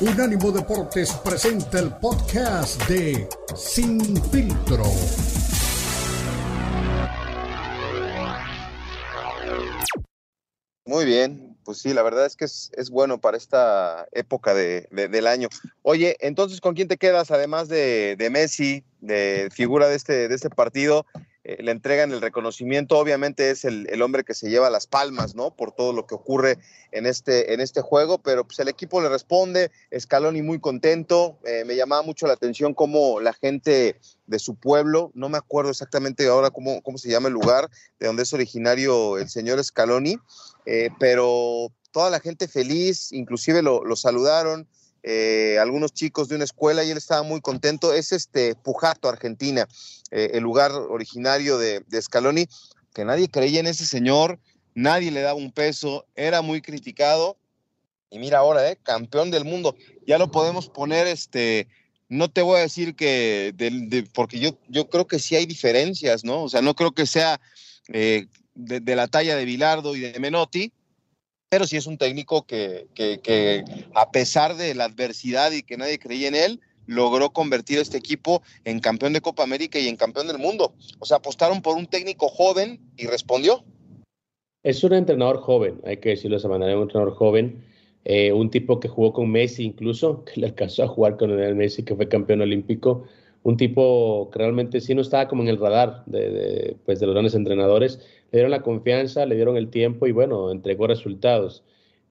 Unánimo Deportes presenta el podcast de Sin Filtro. Muy bien, pues sí, la verdad es que es, bueno para esta época de, del año. Oye, entonces, ¿con quién te quedas además de, de Messi, de figura de este, de este partido? Eh, le entregan el reconocimiento. Obviamente es el, hombre que se lleva las palmas, ¿no? Por todo lo que ocurre en este, en este juego, pero pues el equipo le responde. Scaloni muy contento. Eh, me llamaba mucho la atención cómo la gente de su pueblo, no me acuerdo exactamente ahora cómo, cómo se llama el lugar de donde es originario el señor Scaloni, eh, pero toda la gente feliz, inclusive lo, lo saludaron. Eh, algunos chicos de una escuela y él estaba muy contento. Es este Pujato, Argentina, eh, el lugar originario de, Scaloni, que nadie creía en ese señor, nadie le daba un peso, era muy criticado. Y mira ahora, eh, campeón del mundo. Ya lo podemos poner, este, no te voy a decir que, porque yo, yo creo que sí hay diferencias, ¿no? O sea, no creo que sea de, de, la talla de Bilardo y de Menotti, pero sí es un técnico que, a pesar de la adversidad y que nadie creía en él, logró convertir a este equipo en campeón de Copa América y en campeón del mundo. O sea, apostaron por un técnico joven y respondió. Es un entrenador joven, hay que decirlo de esa un entrenador joven, eh, un tipo que jugó con Messi incluso, que le alcanzó a jugar con el Messi, que fue campeón olímpico, un tipo que realmente sí no estaba como en el radar de, pues de los grandes entrenadores, le dieron la confianza, le dieron el tiempo y bueno, entregó resultados.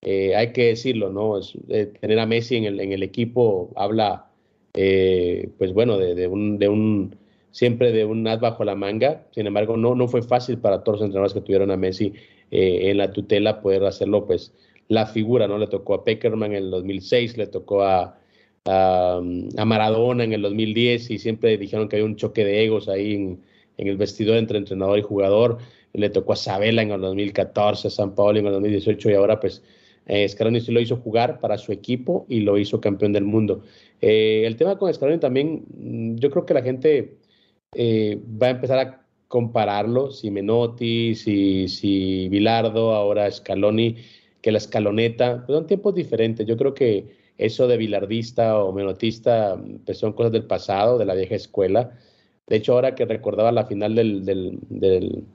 Eh, hay que decirlo, ¿no? Eh, tener a Messi en el, en el equipo habla, eh, pues bueno, de, un, de un, siempre de un as bajo la manga. Sin embargo, no, no fue fácil para todos los entrenadores que tuvieron a Messi en la tutela poder hacerlo, pues, la figura, ¿no? Le tocó a Peckerman en el 2006, le tocó a, a, Maradona en el 2010 y siempre dijeron que había un choque de egos ahí en, el vestidor entre entrenador y jugador le tocó a Sabela en el 2014, a San Paolo en el 2018 y ahora pues eh, Scaloni sí lo hizo jugar para su equipo y lo hizo campeón del mundo. Eh, el tema con Scaloni también, mm, yo creo que la gente eh, va a empezar a compararlo, si Menotti, si, si Bilardo, ahora Scaloni, que la escaloneta, pues son tiempos diferentes. Yo creo que eso de bilardista o menotista pues son cosas del pasado, de la vieja escuela. De hecho, ahora que recordaba la final del, del, del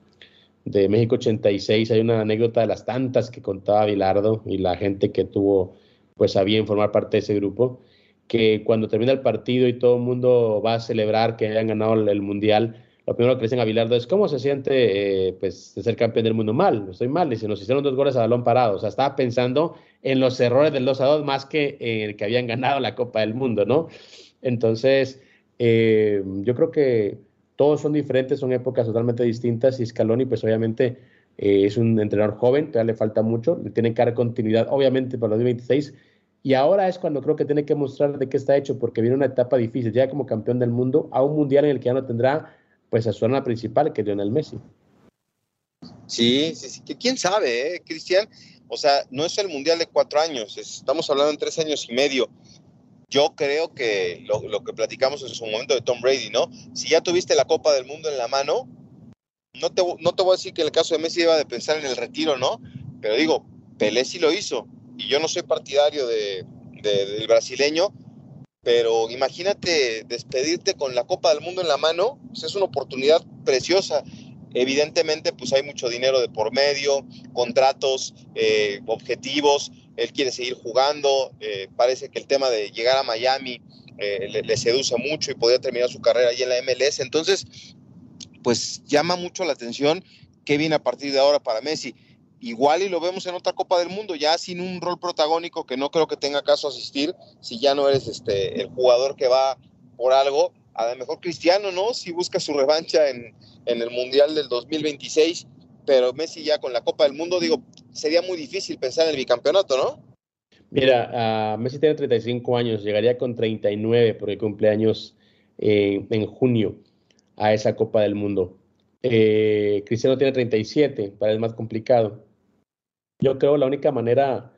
de México 86. Hay una anécdota de las tantas que contaba Bilardo y la gente que tuvo, pues, a bien formar parte de ese grupo, que cuando termina el partido y todo el mundo va a celebrar que hayan ganado el, Mundial, lo primero que le dicen a Bilardo es, ¿cómo se siente, eh, pues, de ser campeón del mundo? Mal, estoy mal. Dice, nos hicieron dos goles a balón parado. O sea, estaba pensando en los errores del 2 a 2 más que en el que habían ganado la Copa del Mundo, ¿no? Entonces, eh, yo creo que todos son diferentes, son épocas totalmente distintas y Scaloni pues obviamente eh, es un entrenador joven, todavía le falta mucho, le tiene que dar continuidad obviamente para los 2026 y ahora es cuando creo que tiene que mostrar de qué está hecho porque viene una etapa difícil, ya como campeón del mundo a un mundial en el que ya no tendrá pues a su arma principal que es Lionel Messi. Sí, sí, sí, quién sabe, ¿eh, Cristian. O sea, no es el mundial de cuatro años, estamos hablando en tres años y medio yo creo que lo, que platicamos en su momento de Tom Brady, ¿no? Si ya tuviste la Copa del Mundo en la mano, no te, no te voy a decir que en el caso de Messi iba de pensar en el retiro, ¿no? Pero digo, Pelé sí lo hizo. Y yo no soy partidario de, del brasileño, pero imagínate despedirte con la Copa del Mundo en la mano, pues es una oportunidad preciosa. Evidentemente, pues hay mucho dinero de por medio, contratos, eh, objetivos, él quiere seguir jugando, eh, parece que el tema de llegar a Miami eh, le, seduce mucho y podría terminar su carrera ahí en la MLS, entonces, pues llama mucho la atención qué viene a partir de ahora para Messi. Igual y lo vemos en otra Copa del Mundo, ya sin un rol protagónico que no creo que tenga caso asistir, si ya no eres este, el jugador que va por algo, a lo mejor Cristiano, ¿no? Si busca su revancha en, en el Mundial del 2026, pero Messi ya con la Copa del Mundo, digo, sería muy difícil pensar en el bicampeonato, ¿no? Mira, Messi tiene 35 años, llegaría con 39 porque cumple años eh, en junio a esa Copa del Mundo. Eh, Cristiano tiene 37, para es más complicado. Yo creo la única manera,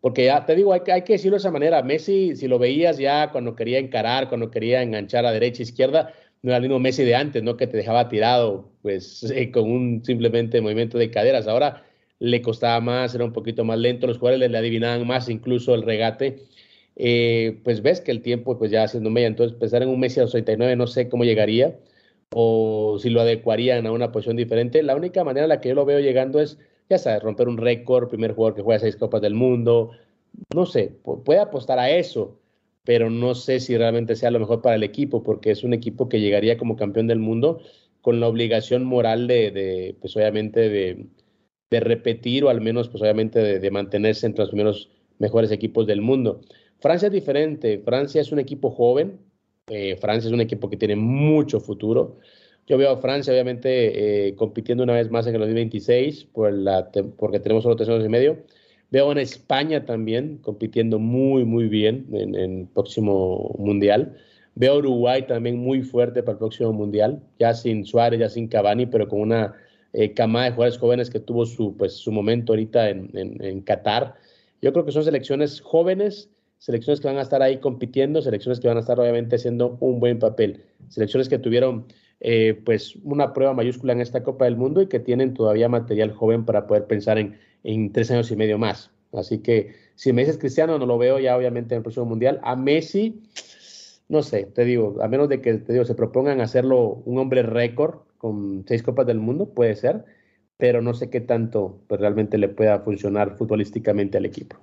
porque ya te digo, hay, hay que decirlo de esa manera, Messi, si lo veías ya cuando quería encarar, cuando quería enganchar a derecha, izquierda, no era el mismo Messi de antes, ¿no? Que te dejaba tirado, pues, eh, con un simplemente movimiento de caderas. Ahora le costaba más, era un poquito más lento, los jugadores le adivinaban más incluso el regate. eh, pues ves que el tiempo pues ya haciendo media, entonces pensar en un Messi a los 39 no sé cómo llegaría o si lo adecuarían a una posición diferente. La única manera en la que yo lo veo llegando es, ya sabes, romper un récord, primer jugador que juega seis Copas del Mundo, no sé, puede apostar a eso, pero no sé si realmente sea lo mejor para el equipo, porque es un equipo que llegaría como campeón del mundo con la obligación moral de, pues obviamente, de, repetir o al menos, pues obviamente, de, mantenerse entre los mejores equipos del mundo. Francia es diferente, Francia es un equipo joven, eh, Francia es un equipo que tiene mucho futuro. Yo veo a Francia, obviamente, eh, compitiendo una vez más en el 2026, por la, porque tenemos solo tres años y medio. Veo a España también compitiendo muy, muy bien en, el próximo Mundial. Veo a Uruguay también muy fuerte para el próximo Mundial, ya sin Suárez, ya sin Cavani, pero con una eh, camada de jugadores jóvenes que tuvo su, pues, su momento ahorita en, en, en Qatar. Yo creo que son selecciones jóvenes selecciones que van a estar ahí compitiendo, selecciones que van a estar obviamente haciendo un buen papel, selecciones que tuvieron eh, pues una prueba mayúscula en esta Copa del Mundo y que tienen todavía material joven para poder pensar en, en tres años y medio más. Así que si me dices Cristiano, no lo veo ya obviamente en el próximo Mundial. A Messi, no sé, te digo, a menos de que te digo, se propongan hacerlo un hombre récord con seis Copas del Mundo, puede ser, pero no sé qué tanto pues, realmente le pueda funcionar futbolísticamente al equipo.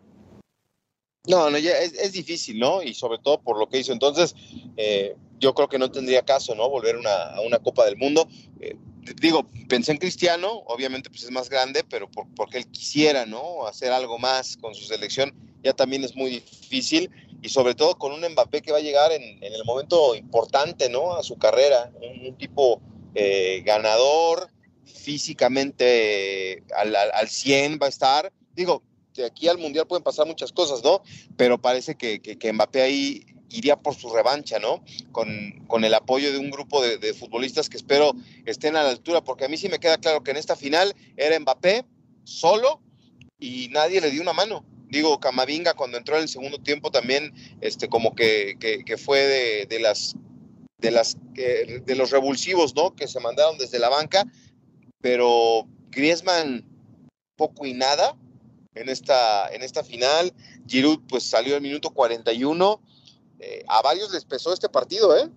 No, no, ya es, difícil, ¿no? Y sobre todo por lo que hizo. Entonces, eh, yo creo que no tendría caso, ¿no? Volver a una Copa del Mundo. Eh, digo, pensé en Cristiano, obviamente pues es más grande, pero porque él quisiera, ¿no? Hacer algo más con su selección, ya también es muy difícil. Y sobre todo con un Mbappé que va a llegar en, el momento importante, ¿no? A su carrera. Un, tipo eh, ganador, físicamente al, al, al 100 va a estar. Digo, de aquí al Mundial pueden pasar muchas cosas, ¿no? Pero parece que, que, Mbappé ahí iría por su revancha, ¿no? Con, el apoyo de un grupo de, futbolistas que espero estén a la altura, porque a mí sí me queda claro que en esta final era Mbappé solo y nadie le dio una mano. Digo, Camavinga cuando entró en el segundo tiempo también, este, como que, fue de, las de las de los revulsivos, ¿no? Que se mandaron desde la banca, pero Griezmann poco y nada en esta, en esta final. Giroud pues salió en minuto 41. Eh, a varios les pesó este partido, ¿eh?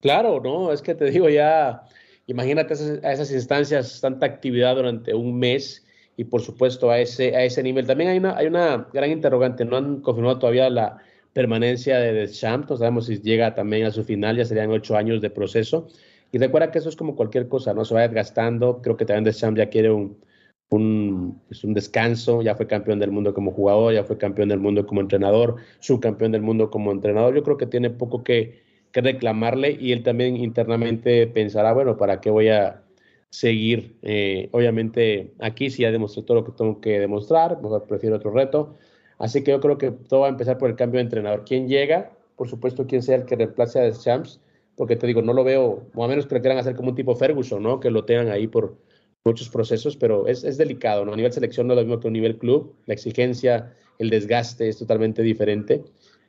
Claro, no, es que te digo ya, imagínate a esas instancias, tanta actividad durante un mes y por supuesto a ese, a ese nivel. También hay una, hay una gran interrogante, no han confirmado todavía la permanencia de Deschamps, no sabemos si llega también a su final, ya serían ocho años de proceso. Y recuerda que eso es como cualquier cosa, ¿no? Se va desgastando, creo que también Deschamps ya quiere un, un, pues un descanso, ya fue campeón del mundo como jugador, ya fue campeón del mundo como entrenador, subcampeón del mundo como entrenador. Yo creo que tiene poco que, reclamarle y él también internamente pensará, bueno, ¿para qué voy a seguir? Eh, obviamente aquí sí ya demostré todo lo que tengo que demostrar, mejor prefiero otro reto. Así que yo creo que todo va a empezar por el cambio de entrenador. ¿Quién llega? Por supuesto, quién sea el que reemplace a Champs, porque te digo, no lo veo, o a menos que lo quieran hacer como un tipo Ferguson, ¿no? Que lo tengan ahí por, muchos procesos, pero es, es, delicado, ¿no? A nivel selección no es lo mismo que a un nivel club, la exigencia, el desgaste es totalmente diferente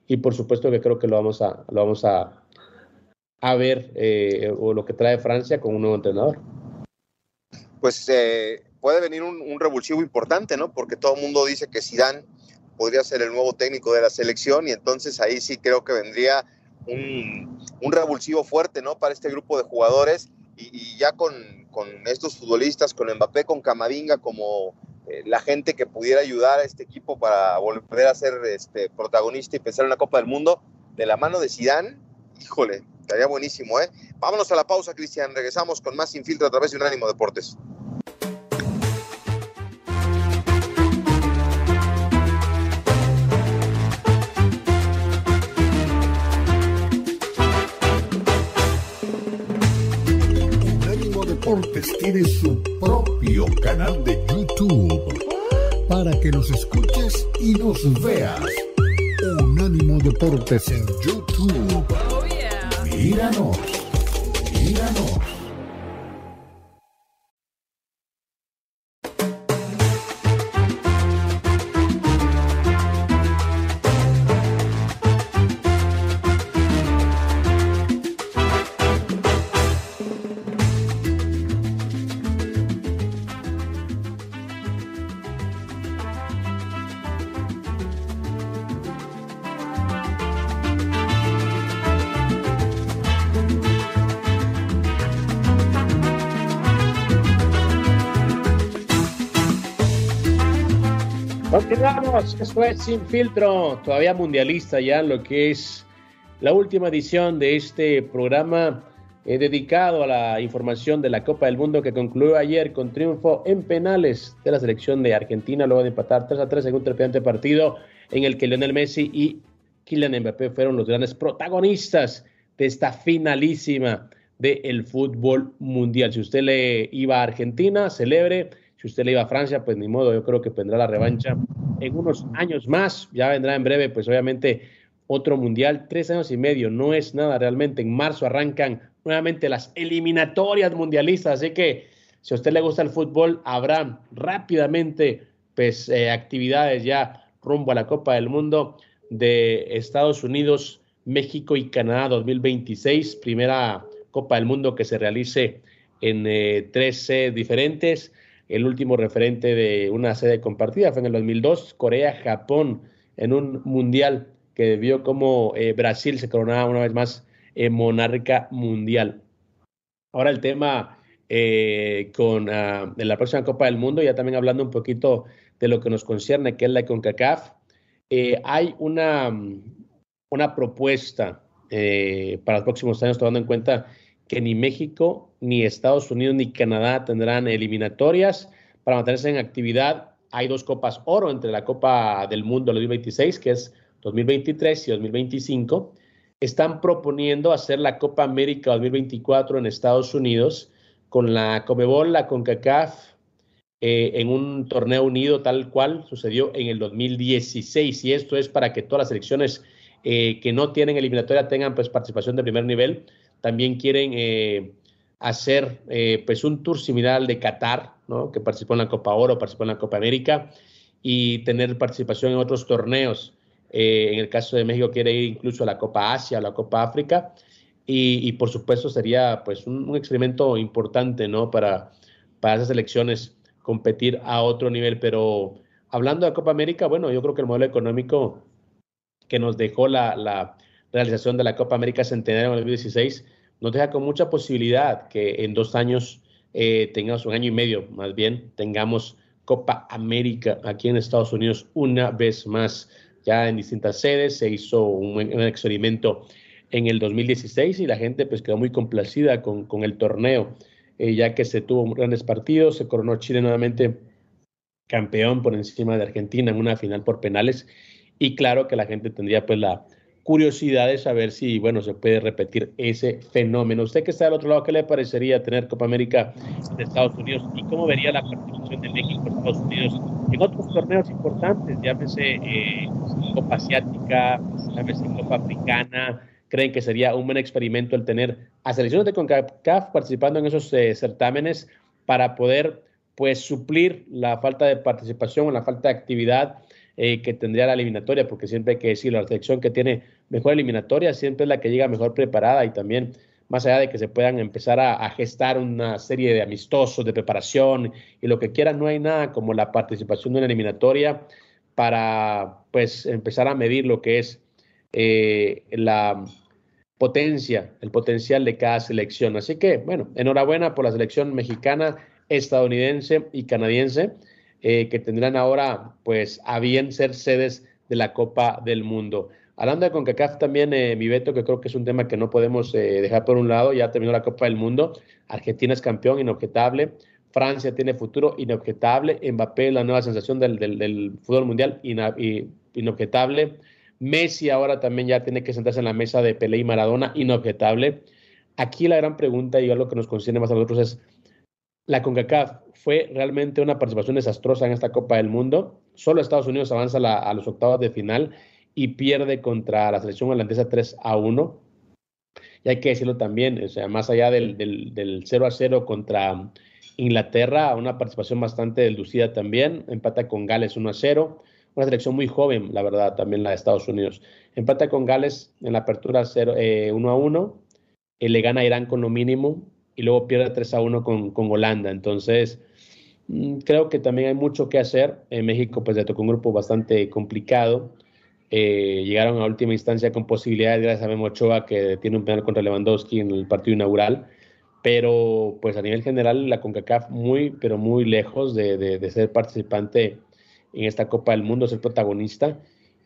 y por supuesto que creo que lo vamos a, lo vamos a, a ver eh, o lo que trae Francia con un nuevo entrenador. Pues eh, puede venir un, un, revulsivo importante, ¿no? Porque todo el mundo dice que Zidane podría ser el nuevo técnico de la selección y entonces ahí sí creo que vendría un, un revulsivo fuerte, ¿no? Para este grupo de jugadores y, ya con, con, estos futbolistas, con Mbappé, con Camavinga, como eh, la gente que pudiera ayudar a este equipo para volver a ser este, protagonista y pensar en la Copa del Mundo, de la mano de Sidán, híjole, estaría buenísimo, ¿eh? Vámonos a la pausa, Cristian, regresamos con más Infiltro a través de Unánimo Deportes. Tiene su propio canal de YouTube para que nos escuches y nos veas. Unánimo Deportes en YouTube. Oh, míranos, míranos. Continuamos, esto es Sin Filtro, todavía mundialista ya lo que es la última edición de este programa eh, dedicado a la información de la Copa del Mundo que concluyó ayer con triunfo en penales de la selección de Argentina luego de empatar 3 a 3 en un trepidante partido en el que Lionel Messi y Kylian Mbappé fueron los grandes protagonistas de esta finalísima del fútbol mundial. Si usted le iba a Argentina, celebre. Si usted le iba a Francia, pues ni modo, yo creo que tendrá la revancha en unos años más. Ya vendrá en breve, pues obviamente otro mundial, tres años y medio, no es nada realmente. En marzo arrancan nuevamente las eliminatorias mundialistas, así que si a usted le gusta el fútbol, habrá rápidamente pues eh, actividades ya rumbo a la Copa del Mundo de Estados Unidos, México y Canadá 2026, primera Copa del Mundo que se realice en eh, tres sedes diferentes. El último referente de una sede compartida fue en el 2002, Corea-Japón, en un mundial que vio como eh, Brasil se coronaba una vez más en monarca mundial. Ahora el tema eh, con uh, la próxima Copa del Mundo, ya también hablando un poquito de lo que nos concierne, que es la CONCACAF, eh, hay una, una propuesta eh, para los próximos años, tomando en cuenta que ni México, ni Estados Unidos, ni Canadá tendrán eliminatorias para mantenerse en actividad. Hay dos copas oro entre la Copa del Mundo 2026, que es 2023 y 2025. Están proponiendo hacer la Copa América 2024 en Estados Unidos con la Comebol, la CONCACAF, eh, en un torneo unido tal cual sucedió en el 2016. Y esto es para que todas las selecciones eh, que no tienen eliminatoria tengan pues, participación de primer nivel. También quieren eh, hacer pues, un tour similar al de Qatar, ¿no? que participó en la Copa Oro, participó en la Copa América, y tener participación en otros torneos. en el caso de México quiere ir incluso a la Copa Asia, a la Copa África. Y, por supuesto sería pues un, un, experimento importante ¿no? para, para esas elecciones competir a otro nivel. Pero hablando de Copa América, bueno, yo creo que el modelo económico que nos dejó la, la realización de la Copa América Centenario en el 2016 nos deja con mucha posibilidad que en dos años eh, tengamos un año y medio, más bien, tengamos Copa América aquí en Estados Unidos una vez más, ya en distintas sedes. Se hizo un, experimento en el 2016 y la gente pues quedó muy complacida con, con el torneo, eh, ya que se tuvo grandes partidos, se coronó Chile nuevamente campeón por encima de Argentina en una final por penales y claro que la gente tendría pues la curiosidad de saber si, bueno, se puede repetir ese fenómeno. Usted que está del otro lado, ¿qué le parecería tener Copa América de Estados Unidos y cómo vería la participación de México en Estados Unidos en otros torneos importantes, llámese eh, Copa Asiática, llámese Copa Africana, creen que sería un buen experimento el tener a selecciones de CONCACAF participando en esos eh, certámenes para poder pues suplir la falta de participación o la falta de actividad eh, que tendría la eliminatoria, porque siempre hay que decir, la selección que tiene mejor eliminatoria siempre es la que llega mejor preparada y también más allá de que se puedan empezar a, a, gestar una serie de amistosos, de preparación y lo que quieran, no hay nada como la participación de una eliminatoria para pues empezar a medir lo que es eh, la potencia, el potencial de cada selección. Así que, bueno, enhorabuena por la selección mexicana, estadounidense y canadiense, eh, que tendrán ahora, pues, a bien ser sedes de la Copa del Mundo. Hablando de CONCACAF también, eh, mi veto, que creo que es un tema que no podemos eh, dejar por un lado, ya terminó la Copa del Mundo, Argentina es campeón, inobjetable, Francia tiene futuro, inobjetable, Mbappé, la nueva sensación del, del, fútbol mundial, inobjetable, Messi ahora también ya tiene que sentarse en la mesa de Pelé y Maradona, inobjetable. Aquí la gran pregunta y algo que nos concierne más a nosotros es, ¿la CONCACAF fue realmente una participación desastrosa en esta Copa del Mundo? Solo Estados Unidos avanza la, a los octavos de final y pierde contra la selección holandesa 3 a 1. Y hay que decirlo también, o sea, más allá del, del, del 0 a 0 contra Inglaterra, una participación bastante delucida también, empata con Gales 1 a 0 una selección muy joven, la verdad, también la de Estados Unidos. Empata con Gales en la apertura 0, eh, 1 a 1, eh, le gana a Irán con lo mínimo y luego pierde 3 a 1 con, con Holanda. Entonces, mmm, creo que también hay mucho que hacer. En México, pues le tocó un grupo bastante complicado. Eh, llegaron a última instancia con posibilidades, gracias a Memo Ochoa, que tiene un penal contra Lewandowski en el partido inaugural. Pero, pues a nivel general, la CONCACAF muy, pero muy lejos de, de, de ser participante en esta Copa del Mundo, ser protagonista.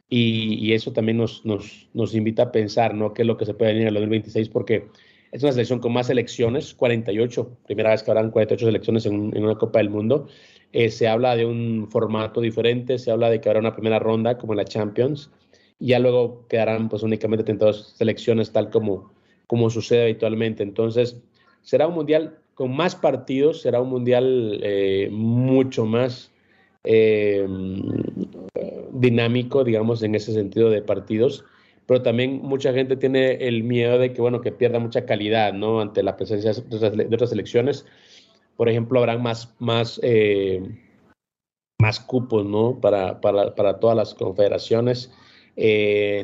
Y, eso también nos, nos, nos, invita a pensar, ¿no? ¿Qué es lo que se puede venir en el 2026? Porque es una selección con más selecciones, 48, primera vez que habrán 48 selecciones en, una Copa del Mundo. Eh, se habla de un formato diferente, se habla de que habrá una primera ronda como en la Champions, y ya luego quedarán pues únicamente 32 selecciones tal como, como sucede habitualmente. Entonces, será un mundial con más partidos, será un mundial eh, mucho más eh, dinámico, digamos, en ese sentido de partidos, pero también mucha gente tiene el miedo de que, bueno, que pierda mucha calidad, ¿no? Ante la presencia de otras, selecciones. Por ejemplo, habrán más, más, eh, más cupos, ¿no? Para, para, para todas las confederaciones.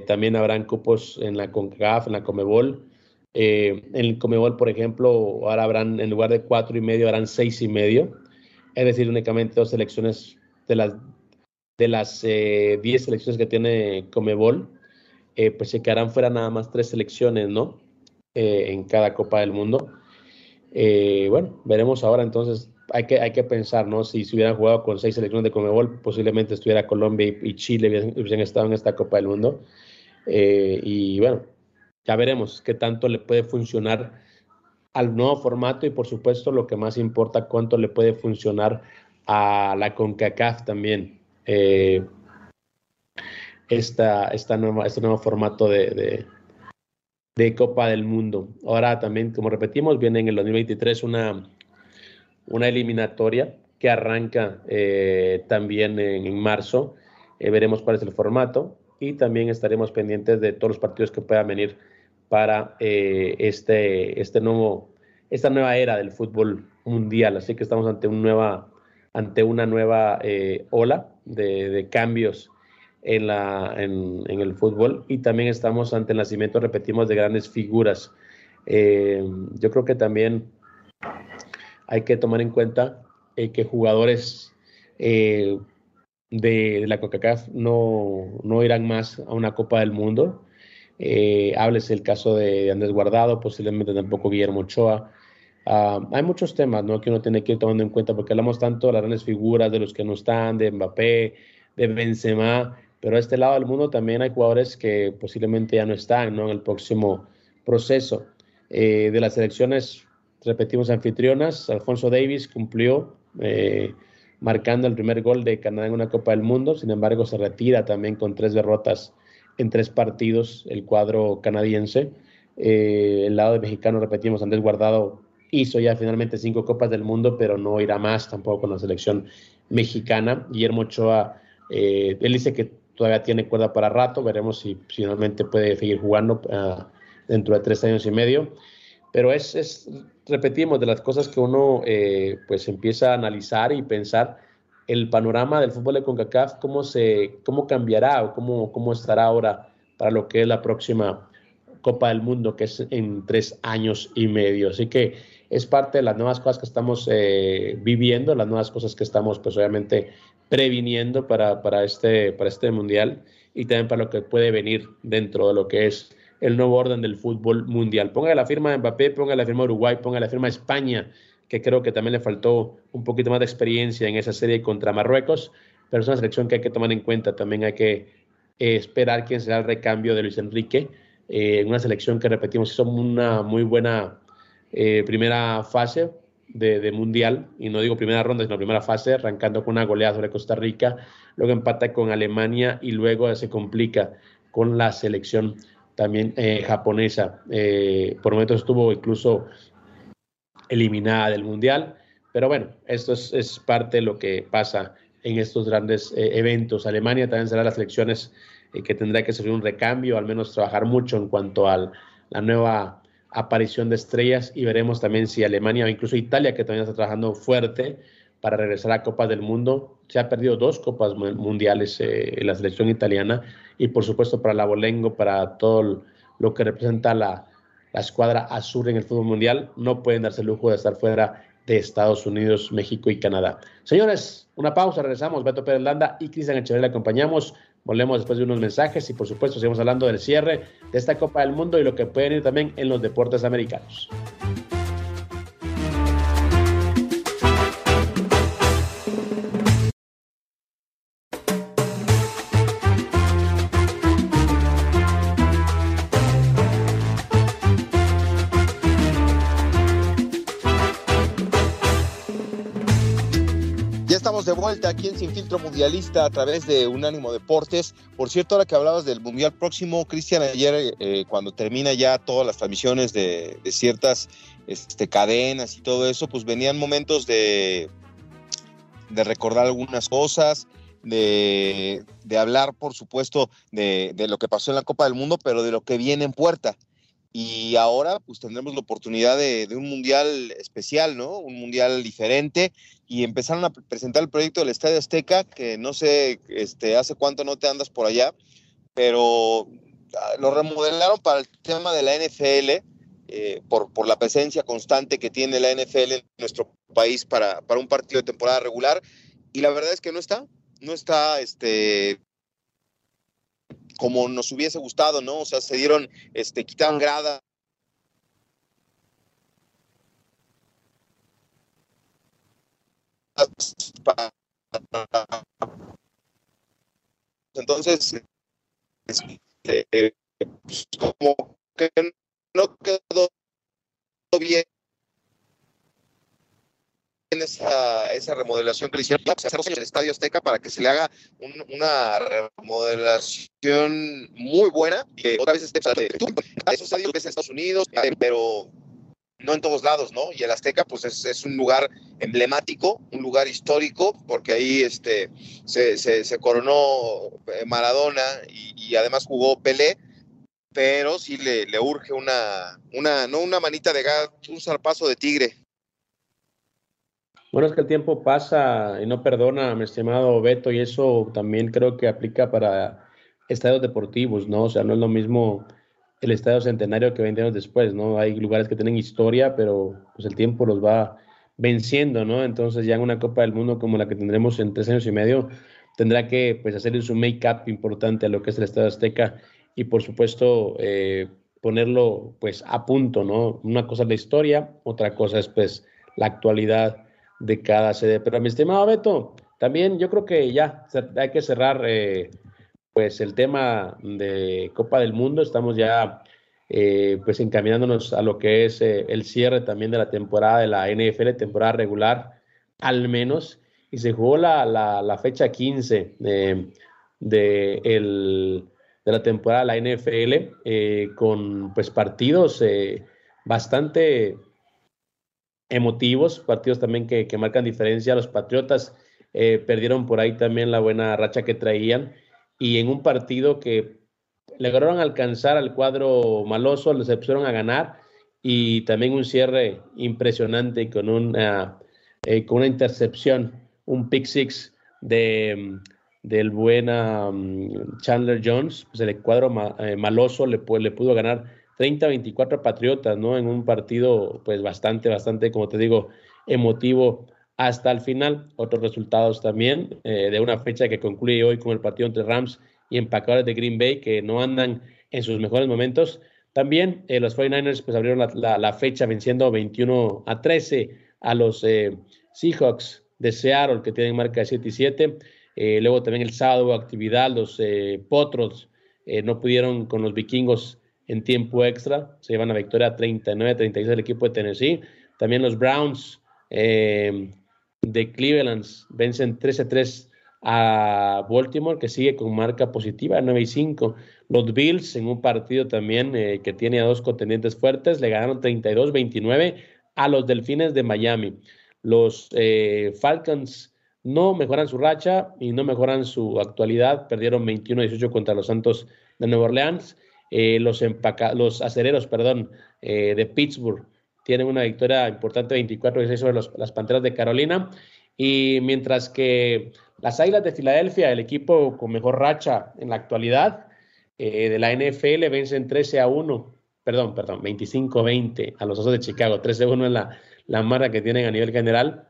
también habrán cupos en la CONCACAF, en la COMEBOL. Eh, en el Comebol, por ejemplo, ahora habrán, en lugar de cuatro y medio, harán seis y medio. Es decir, únicamente dos selecciones de las de las eh, diez selecciones que tiene Comebol, eh, pues se quedarán fuera nada más tres selecciones, ¿no? en cada Copa del Mundo. bueno, veremos ahora entonces. Hay que, hay que pensar, ¿no? Si se hubieran jugado con seis selecciones de Comebol, posiblemente estuviera Colombia y, Chile hubiesen, estado en esta Copa del Mundo. y bueno, ya veremos qué tanto le puede funcionar al nuevo formato y por supuesto lo que más importa, cuánto le puede funcionar a la CONCACAF también. Eh, esta, esta nueva, este nuevo formato de, de, Copa del Mundo. Ahora también, como repetimos, viene en el 2023 una, una eliminatoria que arranca eh, también en, marzo. Eh, veremos cuál es el formato y también estaremos pendientes de todos los partidos que puedan venir para eh, este, este nuevo, esta nueva era del fútbol mundial. Así que estamos ante, un nueva, ante una nueva eh, ola de, cambios en, la, en, el fútbol y también estamos ante el nacimiento, repetimos, de grandes figuras. Eh, yo creo que también hay que tomar en cuenta que jugadores de, la CONCACAF no, no irán más a una Copa del Mundo eh, hables el caso de Andrés Guardado, posiblemente tampoco Guillermo Ochoa. Ah, hay muchos temas ¿no? que uno tiene que ir tomando en cuenta porque hablamos tanto de las grandes figuras, de los que no están, de Mbappé, de Benzema, pero a este lado del mundo también hay jugadores que posiblemente ya no están ¿no? en el próximo proceso. Eh, de las elecciones, repetimos, anfitrionas, Alfonso Davis cumplió eh, marcando el primer gol de Canadá en una Copa del Mundo, sin embargo se retira también con tres derrotas en tres partidos el cuadro canadiense. Eh, el lado de mexicano, repetimos, Andrés Guardado hizo ya finalmente cinco Copas del Mundo, pero no irá más tampoco con la selección mexicana. Guillermo Ochoa, él dice que todavía tiene cuerda para rato, veremos si finalmente puede seguir jugando ah, dentro de tres años y medio. Pero es, repetimos, de las cosas que uno eh, pues empieza a analizar y pensar el panorama del fútbol de CONCACAF, cómo, se, cómo cambiará o cómo, cómo estará ahora para lo que es la próxima Copa del Mundo, que es en tres años y medio. Así que es parte de las nuevas cosas que estamos eh, viviendo, las nuevas cosas que estamos, pues obviamente, previniendo para, para, este, para este Mundial y también para lo que puede venir dentro de lo que es el nuevo orden del fútbol mundial. Ponga la firma de Mbappé, ponga la firma de Uruguay, ponga la firma de España, que creo que también le faltó un poquito más de experiencia en esa serie contra Marruecos, pero es una selección que hay que tomar en cuenta. También hay que eh, esperar quién será el recambio de Luis Enrique. Eh, una selección que repetimos hizo una muy buena eh, primera fase de, mundial, y no digo primera ronda, sino primera fase, arrancando con una goleada sobre Costa Rica, luego empata con Alemania y luego se complica con la selección también japonesa. por momentos estuvo incluso eliminada del Mundial. Pero bueno, esto es, parte de lo que pasa en estos grandes eh, eventos. Alemania también será las elecciones eh, que tendrá que servir un recambio, al menos trabajar mucho en cuanto a la nueva aparición de estrellas y veremos también si Alemania o incluso Italia, que también está trabajando fuerte para regresar a Copas del Mundo. Se ha perdido dos Copas Mundiales eh, en la selección italiana y por supuesto para la Bolengo, para todo lo que representa la, la escuadra azul en el fútbol mundial, no pueden darse el lujo de estar fuera de Estados Unidos, México y Canadá. Señores, una pausa, regresamos. Beto Pérez Landa y Cristian Echeverría le acompañamos. Volvemos después de unos mensajes y por supuesto seguimos hablando del cierre de esta Copa del Mundo y lo que pueden ir también en los deportes americanos. Estamos de vuelta aquí en Sin Filtro Mundialista a través de Unánimo Deportes. Por cierto, ahora que hablabas del Mundial próximo, Cristian, ayer eh, cuando termina ya todas las transmisiones de, ciertas este, cadenas y todo eso, pues venían momentos de, recordar algunas cosas, de, hablar, por supuesto, de, lo que pasó en la Copa del Mundo, pero de lo que viene en puerta. Y ahora pues tendremos la oportunidad de, un mundial especial, ¿no? Un mundial diferente. Y empezaron a presentar el proyecto del Estadio Azteca, que no sé este, hace cuánto no te andas por allá, pero ah, lo remodelaron para el tema de la NFL, eh, por, por, la presencia constante que tiene la NFL en nuestro país para, para un partido de temporada regular. Y la verdad es que no está, no está este, como nos hubiese gustado, ¿no? O sea, se dieron, este, quitaron grada. Entonces, este, pues, como que no quedó bien esa, esa remodelación que le hicieron hace dos el Estadio Azteca para que se le haga una remodelación muy buena que otra vez esté esos estadios ves en Estados Unidos, pero no en todos lados, ¿no? Y el Azteca, pues es, es un lugar emblemático, un lugar histórico, porque ahí este, se, se, coronó eh, Maradona y, y, además jugó Pelé, pero sí le, le urge una, una, no una manita de gato, un zarpazo de tigre bueno, es que el tiempo pasa y no perdona, mi estimado Beto, y eso también creo que aplica para estadios deportivos, ¿no? O sea, no es lo mismo el estadio centenario que 20 años después, ¿no? Hay lugares que tienen historia, pero pues el tiempo los va venciendo, ¿no? Entonces ya en una Copa del Mundo como la que tendremos en tres años y medio, tendrá que pues hacer su make-up importante a lo que es el Estadio Azteca y por supuesto eh, ponerlo pues a punto, ¿no? Una cosa es la historia, otra cosa es pues la actualidad de cada sede. Pero mi estimado Beto, también yo creo que ya hay que cerrar eh, pues el tema de Copa del Mundo. Estamos ya eh, pues encaminándonos a lo que es eh, el cierre también de la temporada de la NFL, temporada regular al menos. Y se jugó la, la, fecha 15 de, el, de la temporada de la NFL con pues partidos bastante emotivos, partidos también que, marcan diferencia. Los Patriotas eh, perdieron por ahí también la buena racha que traían. Y en un partido que lograron alcanzar al cuadro maloso, les pusieron a ganar. Y también un cierre impresionante con una, eh, con una intercepción, un pick six de, del buen um, Chandler Jones, pues el cuadro eh, maloso le, le pudo ganar 30-24 Patriotas, ¿no? En un partido, pues bastante, bastante, como te digo, emotivo hasta el final. Otros resultados también eh, de una fecha que concluye hoy con el partido entre Rams y empacadores de Green Bay que no andan en sus mejores momentos. También eh, los 49ers pues abrieron la, fecha venciendo 21 a 13 a los eh, Seahawks de Seattle que tienen marca 7 y 7. luego también el sábado actividad, los Potros no pudieron con los vikingos en tiempo extra. Se llevan la victoria 39-36 del equipo de Tennessee. También los Browns eh, de Cleveland vencen 13-3 a Baltimore, que sigue con marca positiva, 9 5. Los Bills, en un partido también eh, que tiene a dos contendientes fuertes, le ganaron 32-29 a los Delfines de Miami. Los eh, Falcons no mejoran su racha y no mejoran su actualidad. Perdieron 21-18 contra los Santos de Nueva Orleans. Eh, los, los acereros perdón, eh, de Pittsburgh tienen una victoria importante 24-16 sobre las Panteras de Carolina. Y mientras que las Águilas de Filadelfia, el equipo con mejor racha en la actualidad eh, de la NFL, vencen 13 a 1, perdón, perdón, 25-20 a los Osos de Chicago. 13 a 1 es la, la marca que tienen a nivel general.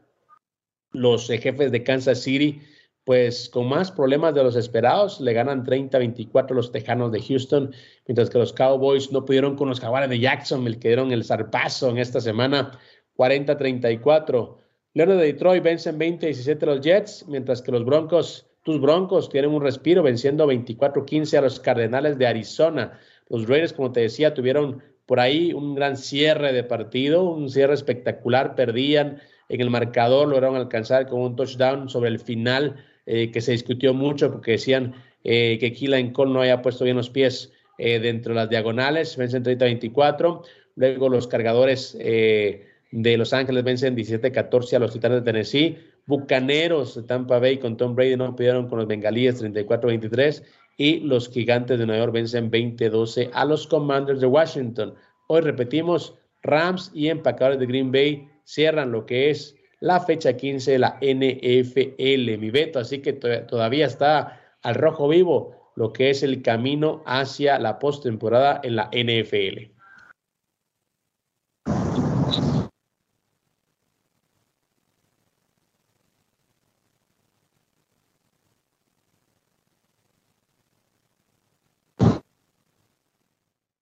Los jefes de Kansas City pues con más problemas de los esperados, le ganan 30-24 los Tejanos de Houston, mientras que los Cowboys no pudieron con los Jaguares de Jacksonville, que dieron el zarpazo en esta semana, 40-34. Leones de Detroit vencen 20-17 los Jets, mientras que los Broncos, tus Broncos, tienen un respiro venciendo 24-15 a los Cardenales de Arizona. Los Raiders, como te decía, tuvieron por ahí un gran cierre de partido, un cierre espectacular, perdían en el marcador, lograron alcanzar con un touchdown sobre el final eh, que se discutió mucho porque decían eh, que Keelan Cole no haya puesto bien los pies eh, dentro de las diagonales, vencen 30-24. Luego los cargadores de Los Ángeles vencen 17-14 a los Titanes de Tennessee. Bucaneros de Tampa Bay con Tom Brady no pudieron con los Bengalíes 34-23 y los Gigantes de Nueva York vencen 20-12 a los Commanders de Washington. Hoy repetimos, Rams y empacadores de Green Bay cierran lo que es la fecha 15 de la NFL, mi Beto, así que todavía está al rojo vivo lo que es el camino hacia la postemporada en la NFL.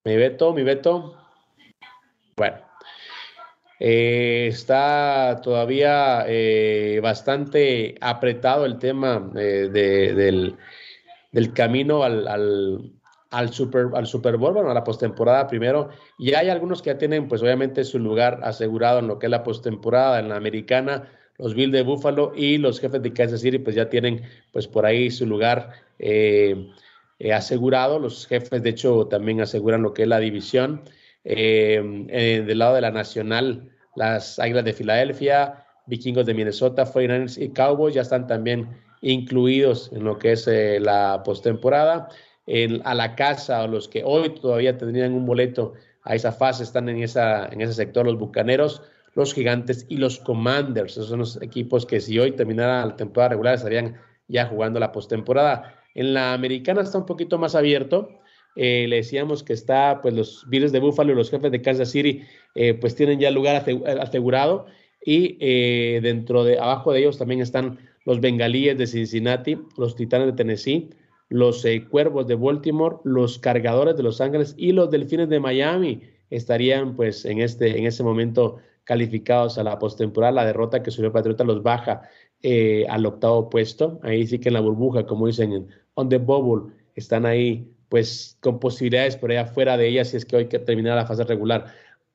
Mi Beto, mi Beto. Bueno, eh, está todavía eh, bastante apretado el tema eh, del, camino al, al, super, al Super Bowl, bueno, a la postemporada primero. Y hay algunos que ya tienen, pues obviamente, su lugar asegurado en lo que es la postemporada, en la americana. Los Bills de Buffalo y los jefes de Kansas City, pues ya tienen, pues por ahí su lugar asegurado. Los jefes, de hecho, también aseguran lo que es la división. Eh, eh, del lado de la Nacional, las Águilas de Filadelfia, Vikingos de Minnesota, 49ers y Cowboys ya están también incluidos en lo que es eh, la postemporada. A la casa, o los que hoy todavía tendrían un boleto a esa fase, están en, esa, en ese sector los Bucaneros, los Gigantes y los Commanders. Esos son los equipos que si hoy terminara la temporada regular estarían ya jugando la postemporada. En la americana está un poquito más abierto. Eh, le decíamos que está, pues los Bills de Buffalo y los jefes de Kansas City, eh, pues tienen ya lugar asegurado. Y eh, dentro de, abajo de ellos también están los Bengalíes de Cincinnati, los Titanes de Tennessee, los Cuervos de Baltimore, los Cargadores de Los Ángeles y los Delfines de Miami estarían, pues, en este, en ese momento calificados a la postemporada. La derrota que subió Patriota los baja al octavo puesto. Ahí sí que en la burbuja, como dicen, en on the bubble, están ahí pues con posibilidades por allá fuera de ella si es que hoy que terminar la fase regular.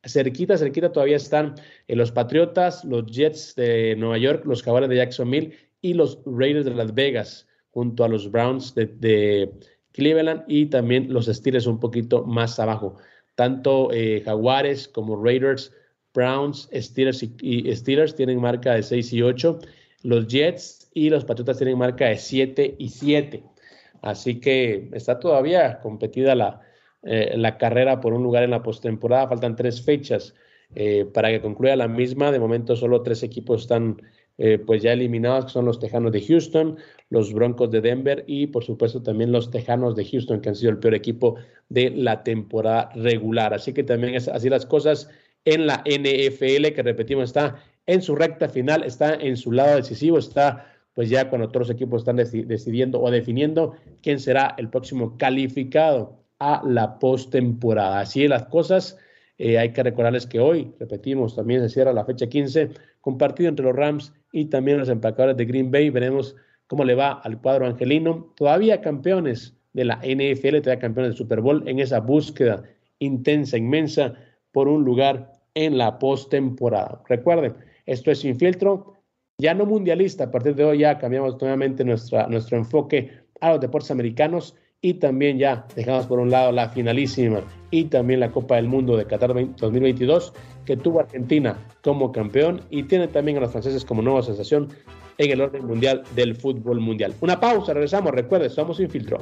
Cerquita, cerquita todavía están eh, los Patriotas, los Jets de Nueva York, los Jaguares de Jacksonville y los Raiders de Las Vegas, junto a los Browns de, Cleveland y también los Steelers un poquito más abajo. Tanto eh, Jaguares como Raiders, Browns, Steelers y, y, Steelers tienen marca de 6 y 8. Los Jets y los Patriotas tienen marca de 7 y 7. Así que está todavía competida la, eh, la carrera por un lugar en la postemporada. Faltan tres fechas eh, para que concluya la misma. De momento solo tres equipos están eh, pues ya eliminados, que son los Tejanos de Houston, los Broncos de Denver y por supuesto también los Tejanos de Houston, que han sido el peor equipo de la temporada regular. Así que también es así las cosas en la NFL, que repetimos, está en su recta final, está en su lado decisivo, está pues ya todos los equipos están decidiendo o definiendo quién será el próximo calificado a la postemporada. Así las cosas. Eh, hay que recordarles que hoy, repetimos, también se cierra la fecha 15, compartido entre los Rams y también los empacadores de Green Bay. Veremos cómo le va al cuadro angelino. Todavía campeones de la NFL, todavía campeones del Super Bowl en esa búsqueda intensa, inmensa por un lugar en la postemporada. Recuerden, esto es Sin Filtro ya no mundialista, a partir de hoy ya cambiamos nuevamente nuestra, nuestro enfoque a los deportes americanos y también ya dejamos por un lado la finalísima y también la Copa del Mundo de Qatar 2022 que tuvo Argentina como campeón y tiene también a los franceses como nueva sensación en el orden mundial del fútbol mundial. Una pausa, regresamos, recuerde, somos Infiltro.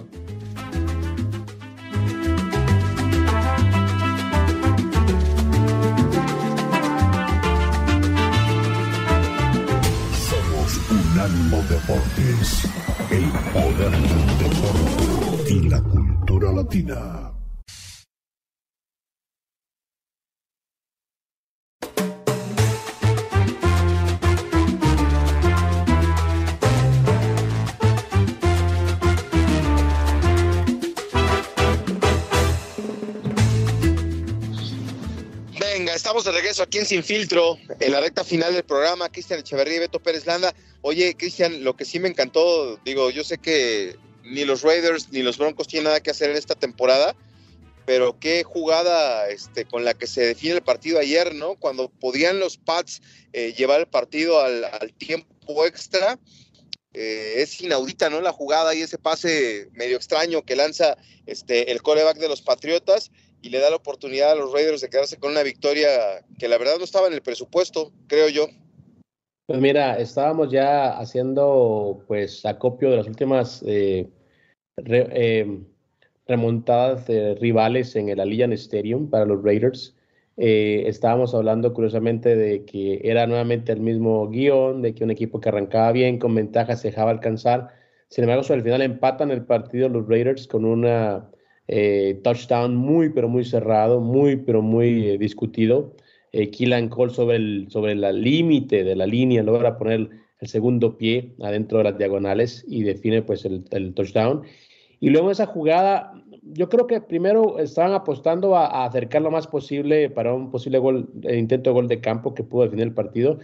Deportes, el poder del deporte y la cultura latina. Estamos de regreso aquí en Sin Filtro, en la recta final del programa. Cristian Echeverría y Beto Pérez Landa. Oye, Cristian, lo que sí me encantó, digo, yo sé que ni los Raiders ni los Broncos tienen nada que hacer en esta temporada, pero qué jugada este, con la que se define el partido ayer, ¿no? Cuando podían los Pats eh, llevar el partido al, tiempo extra. Eh, es inaudita, ¿no? La jugada y ese pase medio extraño que lanza este, el coreback de los Patriotas y le da la oportunidad a los Raiders de quedarse con una victoria que la verdad no estaba en el presupuesto, creo yo. Pues mira, estábamos ya haciendo pues acopio de las últimas eh, remontadas de rivales en el Allianz Stadium para los Raiders. Eh, estábamos hablando curiosamente de que era nuevamente el mismo guion, de que un equipo que arrancaba bien, con ventaja, se dejaba alcanzar. Sin embargo, al final empatan el partido los Raiders con una eh, touchdown muy, pero muy cerrado, muy, pero muy eh, discutido. Eh, Cole sobre el sobre la límite de la línea logra poner el segundo pie adentro de las diagonales y define pues el, el touchdown. Y luego esa jugada, yo creo que primero estaban apostando a, acercar lo más posible para un posible gol, eh, intento de gol de campo que pudo definir el partido,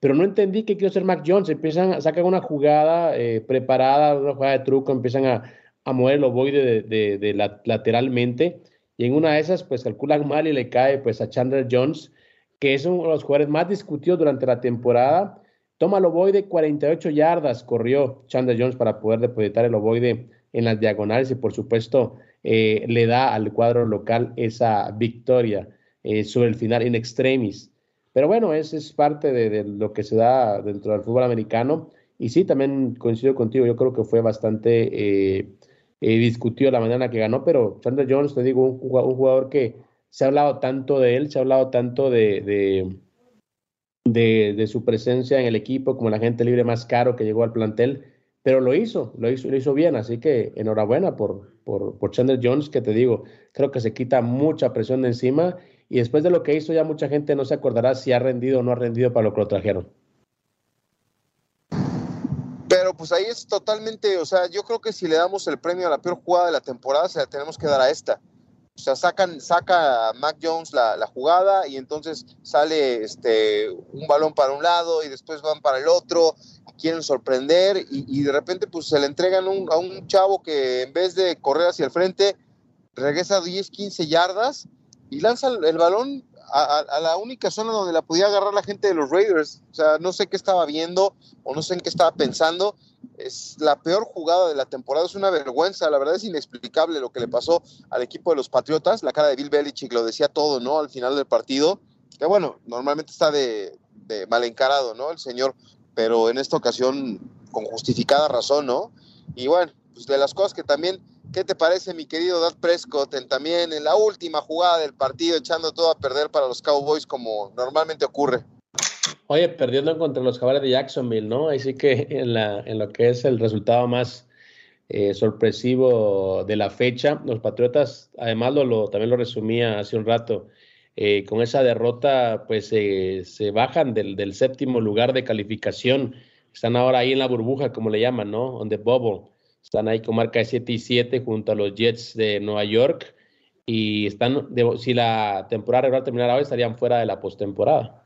pero no entendí qué quiero hacer Mac Jones. Empiezan, sacar una jugada preparada, una jugada de truco, empiezan a, a mover el ovoide de, de, lateralmente, y en una de esas, pues calculan mal y le cae pues a Chandler Jones, que es uno de los jugadores más discutidos durante la temporada. Toma el ovoide, 48 yardas corrió Chandler Jones para poder depositar el ovoide en las diagonales y por supuesto eh, le da al cuadro local esa victoria eh, sobre el final in extremis. Pero bueno, eso es parte de, lo que se da dentro del fútbol americano. Y sí, también coincido contigo, yo creo que fue bastante eh, discutido la manera que ganó, pero Chandler Jones, te digo, un, jugador que se ha hablado tanto de él, se ha hablado tanto de, de, de, su presencia en el equipo como la gente libre más caro que llegó al plantel pero lo hizo, lo hizo, lo hizo bien, así que enhorabuena por, por, por Chandler Jones, que te digo, creo que se quita mucha presión de encima y después de lo que hizo ya mucha gente no se acordará si ha rendido o no ha rendido para lo que lo trajeron. Pues ahí es totalmente, o sea, yo creo que si le damos el premio a la peor jugada de la temporada, se la tenemos que dar a esta. O sea, sacan, saca a Mac Jones la, jugada y entonces sale este, un balón para un lado y después van para el otro quieren sorprender y, de repente pues se le entregan a un chavo que en vez de correr hacia el frente regresa 10, 15 yardas y lanza el, balón a, la única zona donde la podía agarrar la gente de los Raiders. O sea, no sé qué estaba viendo o no sé en qué estaba pensando. Es la peor jugada de la temporada, es una vergüenza. La verdad es inexplicable lo que le pasó al equipo de los Patriotas. La cara de Bill Belichick lo decía todo, ¿no? Al final del partido. Que bueno, normalmente está de, de mal encarado, ¿no? El señor pero en esta ocasión con justificada razón, ¿no? Y bueno, pues de las cosas que también, ¿qué te parece, mi querido Dad Prescott, en, también en la última jugada del partido, echando todo a perder para los Cowboys como normalmente ocurre? Oye, perdiendo contra los Jaguares de Jacksonville, ¿no? Así que en, lo que es el resultado más eh, sorpresivo de la fecha, los Patriotas, además lo, también lo resumía hace un rato, eh, con esa derrota, pues se bajan del, séptimo lugar de calificación. Están ahora ahí en la burbuja, como le llaman, ¿no? On the bubble. Están ahí con marca de 7 y 7 junto a los Jets de Nueva York. Y están, si la temporada regular terminara hoy, estarían fuera de la postemporada.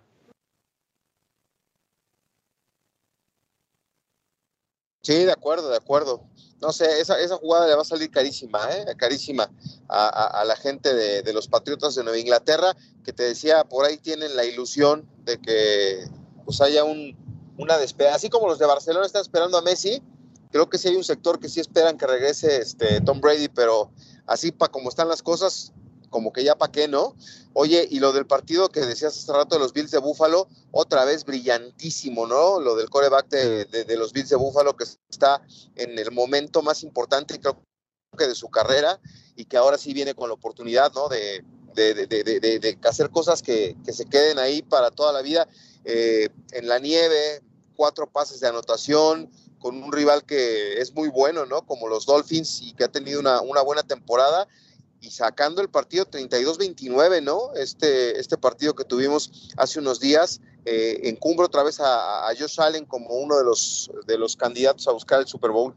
Sí, de acuerdo, de acuerdo no sé, esa, esa jugada le va a salir carísima, ¿eh? carísima a, la gente de, los Patriotas de Nueva Inglaterra, que te decía, por ahí tienen la ilusión de que pues haya un, una despedida, así como los de Barcelona están esperando a Messi, creo que sí hay un sector que sí esperan que regrese este Tom Brady, pero así para como están las cosas, como que ya para qué, ¿no? Oye, y lo del partido que decías hace rato de los Bills de Búfalo, otra vez brillantísimo, ¿no? Lo del coreback de, los Bills de Búfalo que está en el momento más importante, creo que de su carrera, y que ahora sí viene con la oportunidad, ¿no? De, de hacer cosas que, se queden ahí para toda la vida. Eh, en la nieve, cuatro pases de anotación, con un rival que es muy bueno, ¿no? Como los Dolphins y que ha tenido una, buena temporada y sacando el partido 32-29, ¿no? Este, este partido que tuvimos hace unos días, eh, encumbra otra vez a, Josh Allen como uno de los, candidatos a buscar el Super Bowl.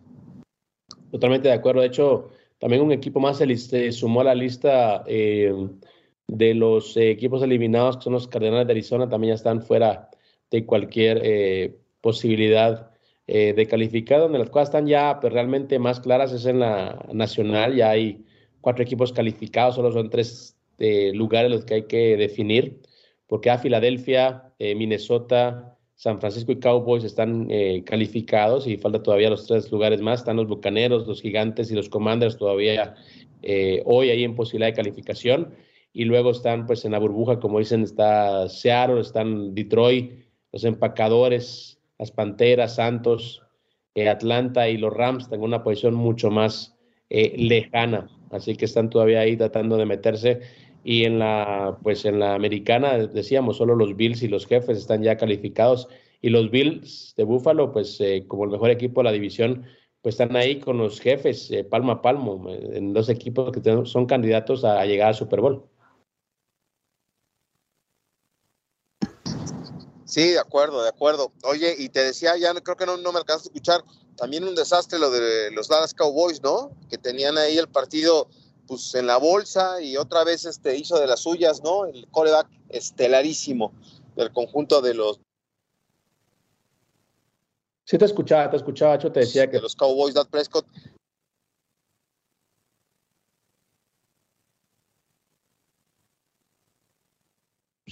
Totalmente de acuerdo. De hecho, también un equipo más se sumó a la lista eh, de los eh, equipos eliminados, que son los Cardenales de Arizona, también ya están fuera de cualquier eh, de calificar, donde las cosas están ya pues, realmente más claras es en la nacional, ya hay cuatro equipos calificados, solo son tres eh, lugares los que hay que definir, porque a Filadelfia, eh, Minnesota, San Francisco y Cowboys están eh, calificados y falta todavía los tres lugares más. Están los Bucaneros, los Gigantes y los Commanders todavía hoy ahí en posibilidad de calificación. Y luego están pues en la burbuja, como dicen, está Seattle, están Detroit, los Empacadores, las Panteras, Santos, Atlanta y los Rams tengo una posición mucho más lejana. Así que están todavía ahí tratando de meterse y en la pues en la americana decíamos solo los Bills y los Jefes están ya calificados y los Bills de Buffalo pues eh, como el mejor equipo de la división pues están ahí con los Jefes eh, palmo a palmo en dos equipos que son candidatos a, llegar al Super Bowl. Sí, de acuerdo, de acuerdo. Oye, y te decía, ya creo que no, no me alcanzaste a escuchar, también un desastre lo de los Dallas Cowboys, ¿no? Que tenían ahí el partido pues en la bolsa y otra vez este hizo de las suyas, ¿no? El coreback estelarísimo del conjunto de los Sí te escuchaba, te escuchaba, yo te decía que los Cowboys, Dad Prescott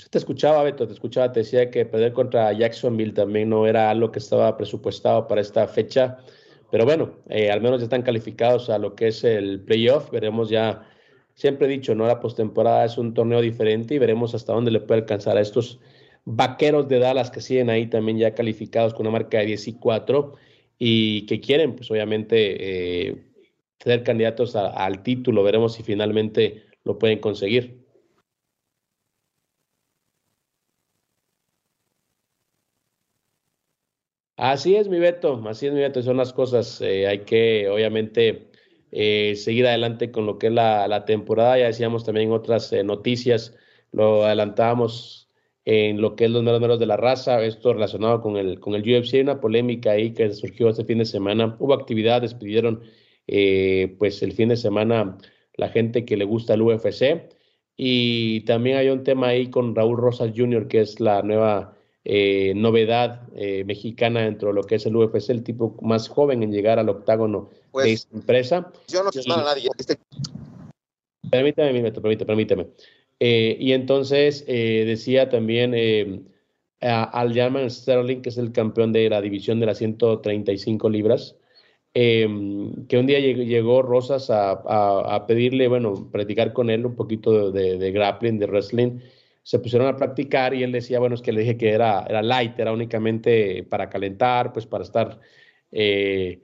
Te escuchaba, Beto, te escuchaba, te decía que perder contra Jacksonville también no era algo que estaba presupuestado para esta fecha. Pero bueno, eh, al menos ya están calificados a lo que es el playoff. Veremos ya, siempre he dicho, ¿no? La postemporada es un torneo diferente y veremos hasta dónde le puede alcanzar a estos vaqueros de Dallas que siguen ahí también ya calificados con una marca de 10 y 4 y que quieren, pues obviamente, eh, ser candidatos al título. Veremos si finalmente lo pueden conseguir. Así es, mi Beto, así es, mi Beto, son las cosas. Eh, hay que, obviamente, eh, seguir adelante con lo que es la, temporada. Ya decíamos también otras eh, noticias, lo adelantábamos en lo que es los números de la raza, esto relacionado con el, con el UFC, una polémica ahí que surgió este fin de semana. Hubo actividad, despidieron pues el fin de semana la gente que le gusta el UFC. Y también hay un tema ahí con Raúl Rosas Jr., que es la nueva eh, novedad eh, mexicana dentro de lo que es el UFC, el tipo más joven en llegar al octágono de pues, esta empresa. Yo no quiero a nadie. Este permítame, permítame, permíteme. Eh, y entonces decía también al German Sterling, que es el campeón de la división de las 135 libras, que un día llegó Rosas a, pedirle, bueno, practicar con él un poquito de, de grappling, de wrestling, se pusieron a practicar y él decía, bueno, es que le dije que era, era light, era únicamente para calentar, pues para estar eh,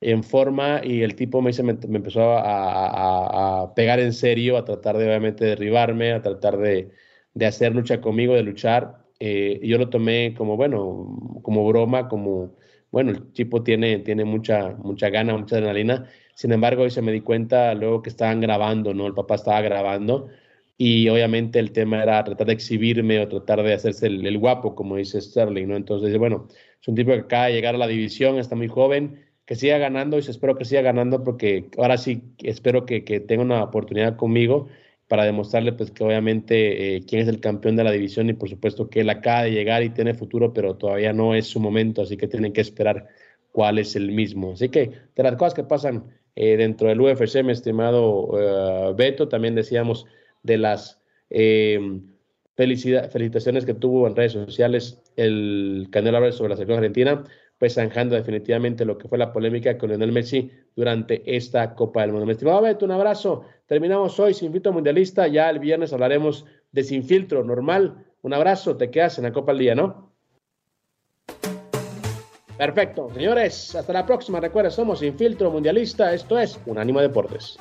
en forma y el tipo me, me, empezó a, pegar en serio, a tratar de obviamente derribarme, a tratar de, hacer lucha conmigo, de luchar. Eh, yo lo tomé como, bueno, como broma, como, bueno, el tipo tiene, tiene mucha, mucha gana, mucha adrenalina. Sin embargo, hoy se me di cuenta luego que estaban grabando, ¿no? El papá estaba grabando y obviamente el tema era tratar de exhibirme o tratar de hacerse el, guapo, como dice Sterling, ¿no? Entonces, bueno, es un tipo que acaba de llegar a la división, está muy joven, que siga ganando y espero que siga ganando porque ahora sí espero que, tenga una oportunidad conmigo para demostrarle pues que obviamente eh, quién es el campeón de la división y por supuesto que él acaba de llegar y tiene futuro, pero todavía no es su momento, así que tienen que esperar cuál es el mismo. Así que de las cosas que pasan eh, dentro del UFC, mi estimado uh, Beto, también decíamos de las eh, felicitaciones que tuvo en redes sociales el Canelo Álvarez sobre la selección argentina, pues zanjando definitivamente lo que fue la polémica con Lionel Messi durante esta Copa del Mundo. Me estimado Beto, un abrazo. Terminamos hoy Sin Filtro Mundialista. Ya el viernes hablaremos de Sin Filtro normal. Un abrazo, te quedas en la Copa del Día, ¿no? Perfecto, señores, hasta la próxima. Recuerda, somos Sin Filtro Mundialista. Esto es Unánimo Deportes.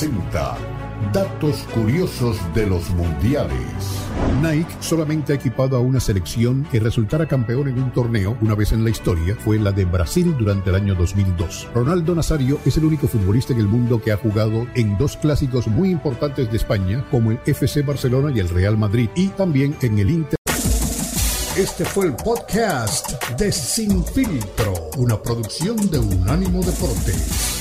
Presenta Datos curiosos de los mundiales. Nike solamente ha equipado a una selección que resultara campeón en un torneo una vez en la historia, fue la de Brasil durante el año 2002. Ronaldo Nazario es el único futbolista en el mundo que ha jugado en dos clásicos muy importantes de España, como el FC Barcelona y el Real Madrid, y también en el Inter Este fue el podcast de Sin Filtro, una producción de Unánimo Deportes.